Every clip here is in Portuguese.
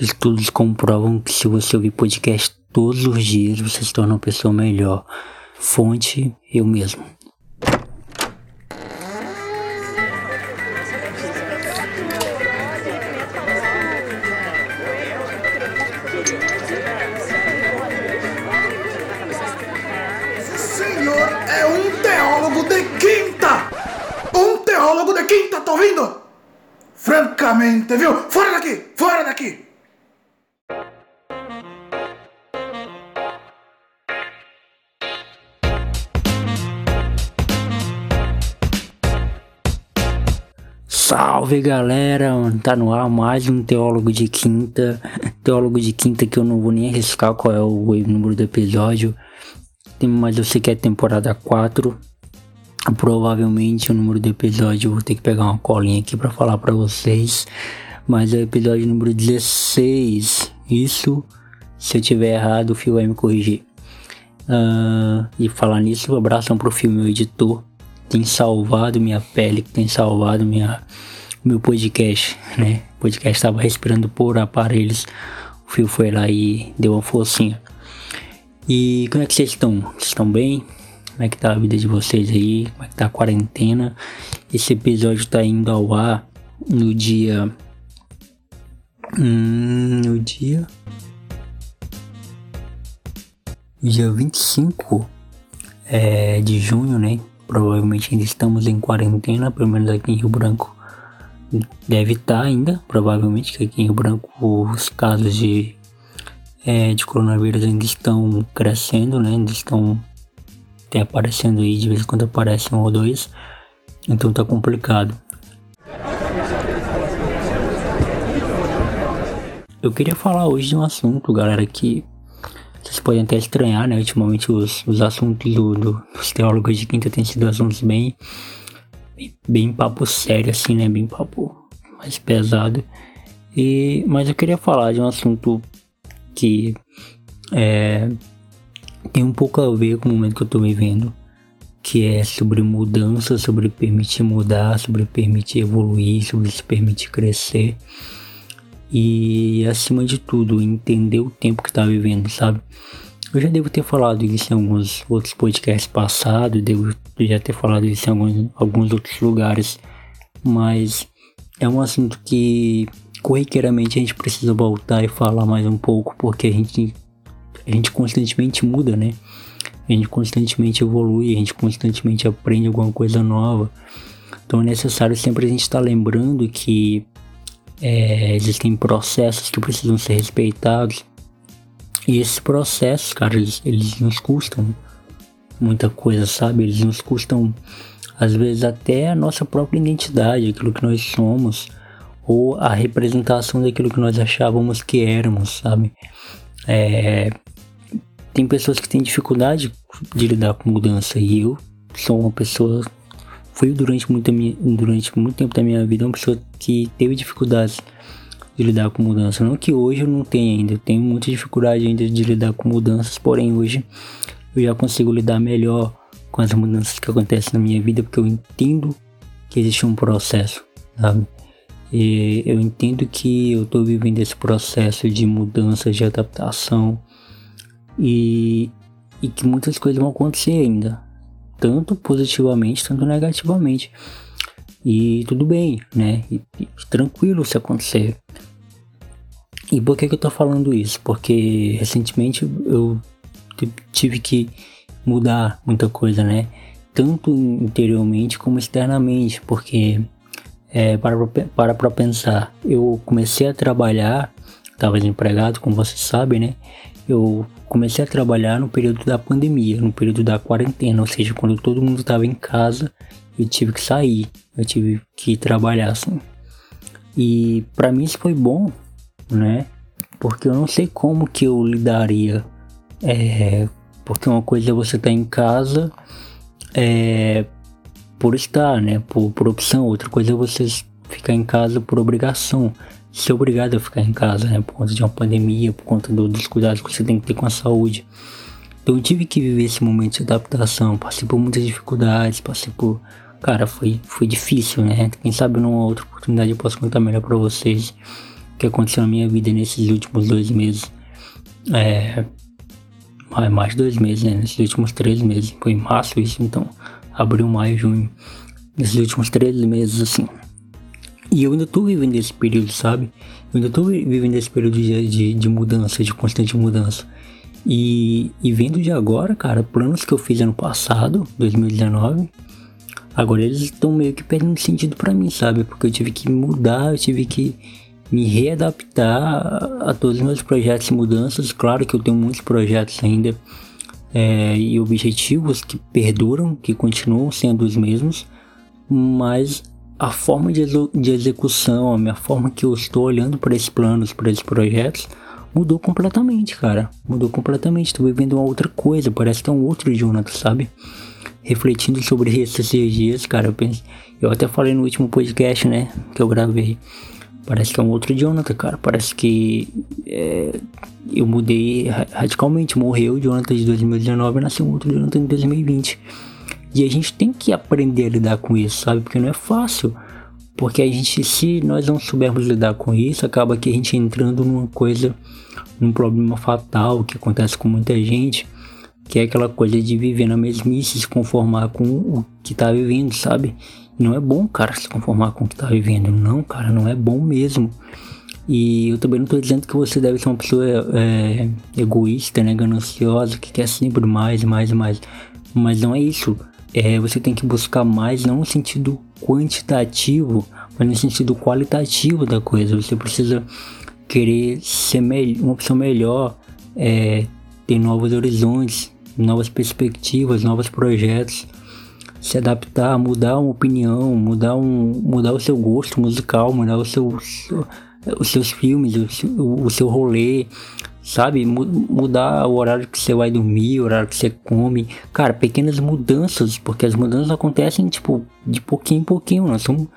Estudos comprovam que se você ouvir podcast todos os dias, você se torna uma pessoa melhor. Fonte, eu mesmo. senhor é um teólogo de quinta! Um teólogo de quinta, tá ouvindo? Francamente, viu? Fora daqui! Fora daqui! Salve galera, tá no ar mais um Teólogo de Quinta. Teólogo de Quinta que eu não vou nem arriscar qual é o número do episódio, mas eu sei que é temporada 4. Provavelmente o número do episódio eu vou ter que pegar uma colinha aqui para falar para vocês. Mas é o episódio número 16. Isso, se eu tiver errado, o Fio vai me corrigir. Uh, e falar nisso, um abração pro filme meu editor tem salvado minha pele, que tem salvado minha, meu podcast, né? O podcast estava respirando por aparelhos. O Fio foi lá e deu uma forcinha. E como é que vocês estão? Vocês estão bem? Como é que tá a vida de vocês aí? Como é que tá a quarentena? Esse episódio tá indo ao ar no dia. Hum, no dia. Dia 25 é, de junho, né? Provavelmente ainda estamos em quarentena, pelo menos aqui em Rio Branco. Deve estar ainda, provavelmente, que aqui em Rio Branco os casos de, é, de coronavírus ainda estão crescendo, né? Ainda estão tem aparecendo aí, de vez em quando aparece um ou dois. Então tá complicado. Eu queria falar hoje de um assunto, galera, que vocês podem até estranhar, né? Ultimamente os, os assuntos do, do, dos teólogos de quinta têm sido assuntos bem, bem, bem papo sério, assim, né? Bem papo mais pesado. E, mas eu queria falar de um assunto que é, tem um pouco a ver com o momento que eu tô vivendo, que é sobre mudança, sobre permitir mudar, sobre permitir evoluir, sobre se permitir crescer e acima de tudo entender o tempo que tá vivendo, sabe? Eu já devo ter falado isso em alguns outros podcasts passados, devo já ter falado isso em alguns, alguns outros lugares, mas é um assunto que corriqueiramente a gente precisa voltar e falar mais um pouco, porque a gente, a gente constantemente muda, né? A gente constantemente evolui, a gente constantemente aprende alguma coisa nova. Então é necessário sempre a gente estar tá lembrando que é, existem processos que precisam ser respeitados. E esses processos, cara, eles, eles nos custam muita coisa, sabe? Eles nos custam, às vezes, até a nossa própria identidade, aquilo que nós somos, ou a representação daquilo que nós achávamos que éramos, sabe? É, tem pessoas que têm dificuldade de lidar com mudança, e eu sou uma pessoa fui durante muito, durante muito tempo da minha vida uma pessoa que teve dificuldades de lidar com mudança. Não que hoje eu não tenha ainda, eu tenho muita dificuldade ainda de lidar com mudanças, porém hoje eu já consigo lidar melhor com as mudanças que acontecem na minha vida, porque eu entendo que existe um processo, sabe? E eu entendo que eu estou vivendo esse processo de mudança, de adaptação e, e que muitas coisas vão acontecer ainda, tanto positivamente, tanto negativamente. E tudo bem, né? E, e, tranquilo se acontecer. E por que, que eu tô falando isso? Porque recentemente eu tive que mudar muita coisa, né? Tanto interiormente como externamente, porque é, para, para para pensar, eu comecei a trabalhar, estava desempregado, como vocês sabem, né? Eu comecei a trabalhar no período da pandemia, no período da quarentena, ou seja, quando todo mundo estava em casa, eu tive que sair, eu tive que trabalhar assim. E para mim isso foi bom, né? Porque eu não sei como que eu lidaria. É, porque uma coisa é você estar tá em casa é, por estar, né? Por, por opção. Outra coisa é você ficar em casa por obrigação ser obrigado a ficar em casa, né? Por conta de uma pandemia, por conta do, dos cuidados que você tem que ter com a saúde. Então eu tive que viver esse momento de adaptação, passei por muitas dificuldades, passei por. Cara, foi, foi difícil, né? Quem sabe numa outra oportunidade eu posso contar melhor pra vocês. que aconteceu na minha vida nesses últimos dois meses. É. Mais dois meses, né? Nesses últimos três meses. Foi em março isso, então. Abril, maio, junho. Nesses últimos três meses, assim. E eu ainda tô vivendo esse período, sabe? Eu ainda tô vivendo esse período de, de, de mudança, de constante mudança. E, e vendo de agora, cara, planos que eu fiz ano passado, 2019, agora eles estão meio que perdendo sentido para mim, sabe? Porque eu tive que mudar, eu tive que me readaptar a todos os meus projetos e mudanças. Claro que eu tenho muitos projetos ainda é, e objetivos que perduram, que continuam sendo os mesmos, mas a forma de, de execução, a minha forma que eu estou olhando para esses planos, para esses projetos, mudou completamente, cara. Mudou completamente. Estou vivendo uma outra coisa. Parece que é um outro Jonathan, sabe? Refletindo sobre esses dias, cara. Eu, penso, eu até falei no último podcast, né? Que eu gravei. Parece que é um outro Jonathan, cara. Parece que é, eu mudei radicalmente. Morreu o Jonathan de 2019 e nasceu outro Jonathan de 2020. E a gente tem que aprender a lidar com isso, sabe? Porque não é fácil. Porque a gente, se nós não soubermos lidar com isso, acaba que a gente entrando numa coisa, num problema fatal que acontece com muita gente, que é aquela coisa de viver na mesmice, se conformar com o que tá vivendo, sabe? não é bom, cara, se conformar com o que tá vivendo. Não, cara, não é bom mesmo. E eu também não tô dizendo que você deve ser uma pessoa é, egoísta, né, gananciosa, que quer sempre mais, mais mais. Mas não é isso é, você tem que buscar mais, não no sentido quantitativo, mas no sentido qualitativo da coisa. Você precisa querer ser uma pessoa melhor, é, ter novos horizontes, novas perspectivas, novos projetos, se adaptar, mudar uma opinião, mudar, um, mudar o seu gosto musical, mudar o seu, os seus filmes, o, o seu rolê, sabe? Mudar o horário que você vai dormir, o horário que você come. Cara, pequenas mudanças, porque as mudanças acontecem, tipo, de pouquinho em pouquinho, não são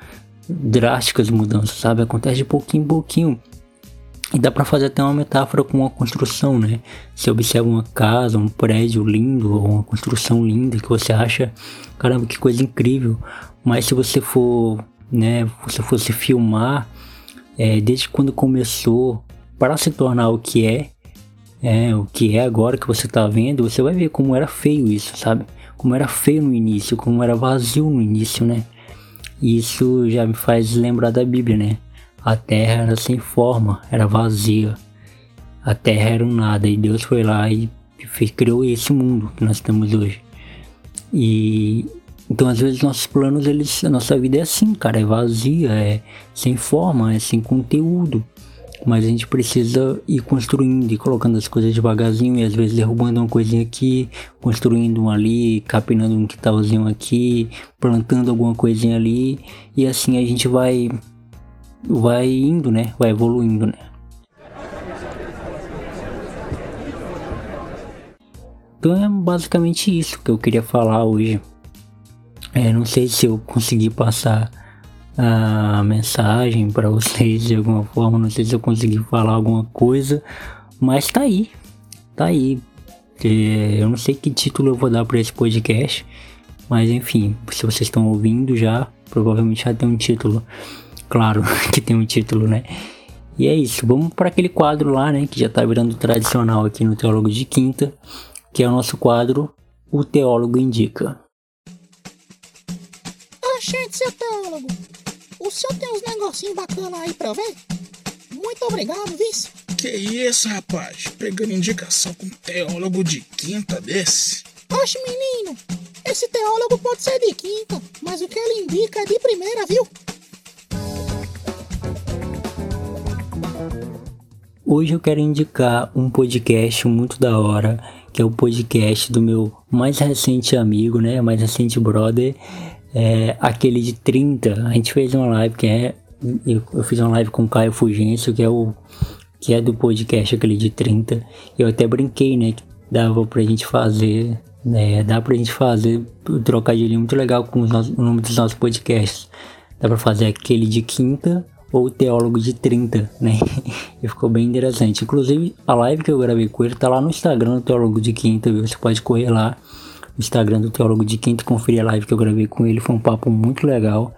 drásticas mudanças, sabe? Acontece de pouquinho em pouquinho. E dá para fazer até uma metáfora com uma construção, né? Você observa uma casa, um prédio lindo, ou uma construção linda que você acha, caramba, que coisa incrível. Mas se você for, né, se fosse filmar, é, desde quando começou para se tornar o que é, é, o que é agora que você tá vendo, você vai ver como era feio isso, sabe? Como era feio no início, como era vazio no início, né? Isso já me faz lembrar da Bíblia, né? A terra era sem forma, era vazia. A terra era um nada e Deus foi lá e fez, criou esse mundo que nós temos hoje. E então às vezes nossos planos, eles, a nossa vida é assim, cara, é vazia, é sem forma, é sem conteúdo. Mas a gente precisa ir construindo e colocando as coisas devagarzinho e às vezes derrubando uma coisinha aqui, construindo um ali, capinando um quintalzinho aqui, plantando alguma coisinha ali e assim a gente vai vai indo, né? Vai evoluindo, né? Então é basicamente isso que eu queria falar hoje. É, não sei se eu consegui passar a mensagem para vocês de alguma forma. Não sei se eu consegui falar alguma coisa, mas tá aí, tá aí. É, eu não sei que título eu vou dar para esse podcast, mas enfim, se vocês estão ouvindo já, provavelmente já tem um título. Claro que tem um título, né? E é isso, vamos para aquele quadro lá, né, que já tá virando tradicional aqui no Teólogo de Quinta, que é o nosso quadro O Teólogo Indica. Oxente, seu teólogo, o senhor tem uns negocinhos bacanas aí pra ver? Muito obrigado, vice. Que isso, rapaz? Pegando indicação com um teólogo de quinta desse? Oxe, menino, esse teólogo pode ser de quinta, mas o que ele indica é de primeira, viu? Hoje eu quero indicar um podcast muito da hora, que é o podcast do meu mais recente amigo, né? Mais recente brother, é, aquele de 30, a gente fez uma live que é. Eu, eu fiz uma live com o Caio Fugêncio, que é o. Que é do podcast aquele de 30. Eu até brinquei, né? Que dava pra gente fazer. Né, dá pra gente fazer trocadilho muito legal com nossos, o nome dos nossos podcasts. Dá pra fazer aquele de quinta ou teólogo de 30, né? e ficou bem interessante. Inclusive, a live que eu gravei com ele tá lá no Instagram Teólogo de Quinta, viu? Você pode correr lá Instagram do Teólogo de Quinto, conferir a live que eu gravei com ele, foi um papo muito legal,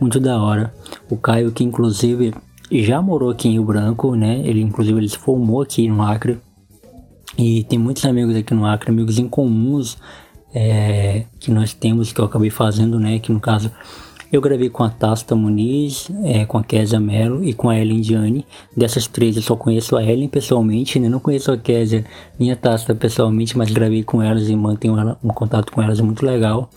muito da hora. O Caio, que inclusive já morou aqui em Rio Branco, né? Ele, inclusive, ele se formou aqui no Acre. E tem muitos amigos aqui no Acre, amigos em comuns é, que nós temos, que eu acabei fazendo, né? Que no caso eu gravei com a Tasta Muniz, é, com a Kézia Mello e com a Ellen Diane. Dessas três eu só conheço a Ellen pessoalmente, né? não conheço a Kézia nem a Tasta pessoalmente, mas gravei com elas e mantenho um contato com elas muito legal.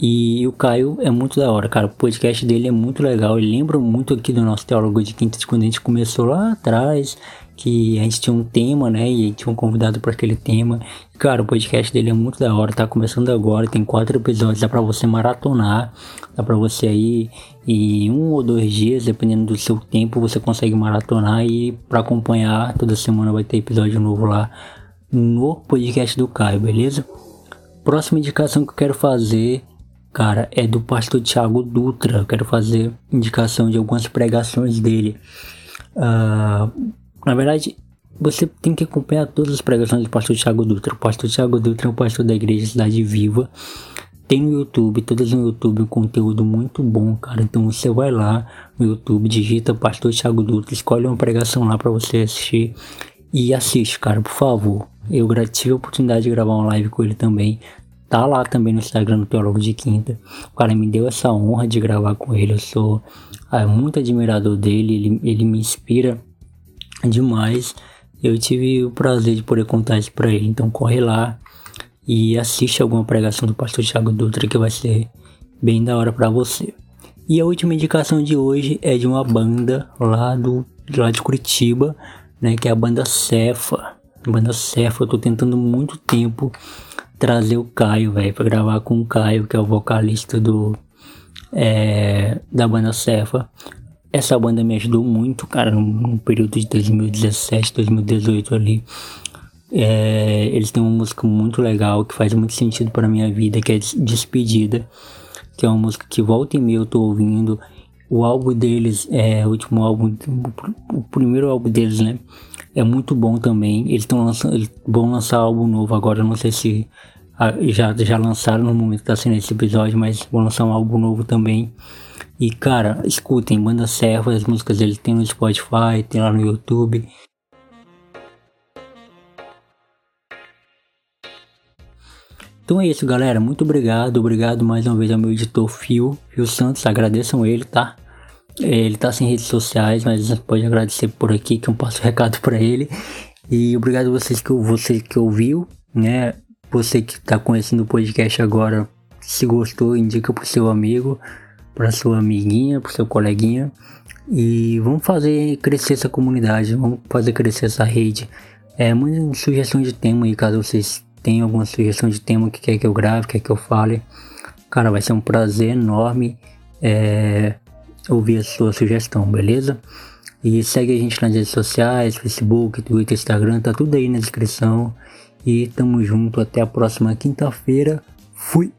E o Caio é muito da hora, cara. O podcast dele é muito legal. Ele lembra muito aqui do nosso Teólogo de Quinta, quando a gente começou lá atrás que a gente tinha um tema, né? E tinha um convidado para aquele tema. Cara, o podcast dele é muito da hora, tá começando agora, tem quatro episódios, dá para você maratonar, dá para você aí em um ou dois dias, dependendo do seu tempo, você consegue maratonar e para acompanhar toda semana vai ter episódio novo lá no podcast do Caio, beleza? Próxima indicação que eu quero fazer, cara, é do pastor Thiago Dutra. Eu quero fazer indicação de algumas pregações dele. Uh, na verdade, você tem que acompanhar todas as pregações do pastor Thiago Dutra. O pastor Thiago Dutra é o pastor da igreja Cidade Viva. Tem no YouTube, todas no YouTube, um conteúdo muito bom, cara. Então você vai lá no YouTube, digita Pastor Thiago Dutra, escolhe uma pregação lá para você assistir e assiste, cara, por favor. Eu tive a oportunidade de gravar uma live com ele também. Tá lá também no Instagram do Teólogo de Quinta. O cara me deu essa honra de gravar com ele. Eu sou é, muito admirador dele, ele, ele me inspira demais. Eu tive o prazer de poder contar isso para ele. Então corre lá e assiste alguma pregação do pastor Thiago Dutra que vai ser bem da hora para você. E a última indicação de hoje é de uma banda lá do lá de Curitiba, né, que é a banda Cefa. A banda Cefa, eu tô tentando muito tempo trazer o Caio, velho, para gravar com o Caio, que é o vocalista do é, da banda Cefa. Essa banda me ajudou muito, cara, no, período de 2017, 2018 ali. É, eles têm uma música muito legal que faz muito sentido para minha vida, que é Despedida, que é uma música que volta e meia eu tô ouvindo. O álbum deles, é o último álbum, o primeiro álbum deles, né? É muito bom também. Eles estão lançando, vão lançar álbum novo agora, não sei se ah, já, já lançaram no momento que tá sendo esse episódio, mas vão lançar um álbum novo também. E cara, escutem, Banda Serva, as músicas dele tem no Spotify, tem lá no YouTube. Então é isso, galera. Muito obrigado. Obrigado mais uma vez ao meu editor Fio, Fio Santos. Agradeçam ele, tá? Ele tá sem redes sociais, mas pode agradecer por aqui que eu passo recado para ele. E obrigado a vocês que, você que ouviu, né? Você que tá conhecendo o podcast agora, se gostou, indica pro seu amigo para sua amiguinha, para seu coleguinha e vamos fazer crescer essa comunidade, vamos fazer crescer essa rede. É muita sugestão de tema aí, caso vocês tenham alguma sugestão de tema que quer que eu grave, quer que eu fale. Cara, vai ser um prazer enorme é, ouvir a sua sugestão, beleza? E segue a gente nas redes sociais, Facebook, Twitter, Instagram, tá tudo aí na descrição. E tamo junto, até a próxima quinta-feira. Fui!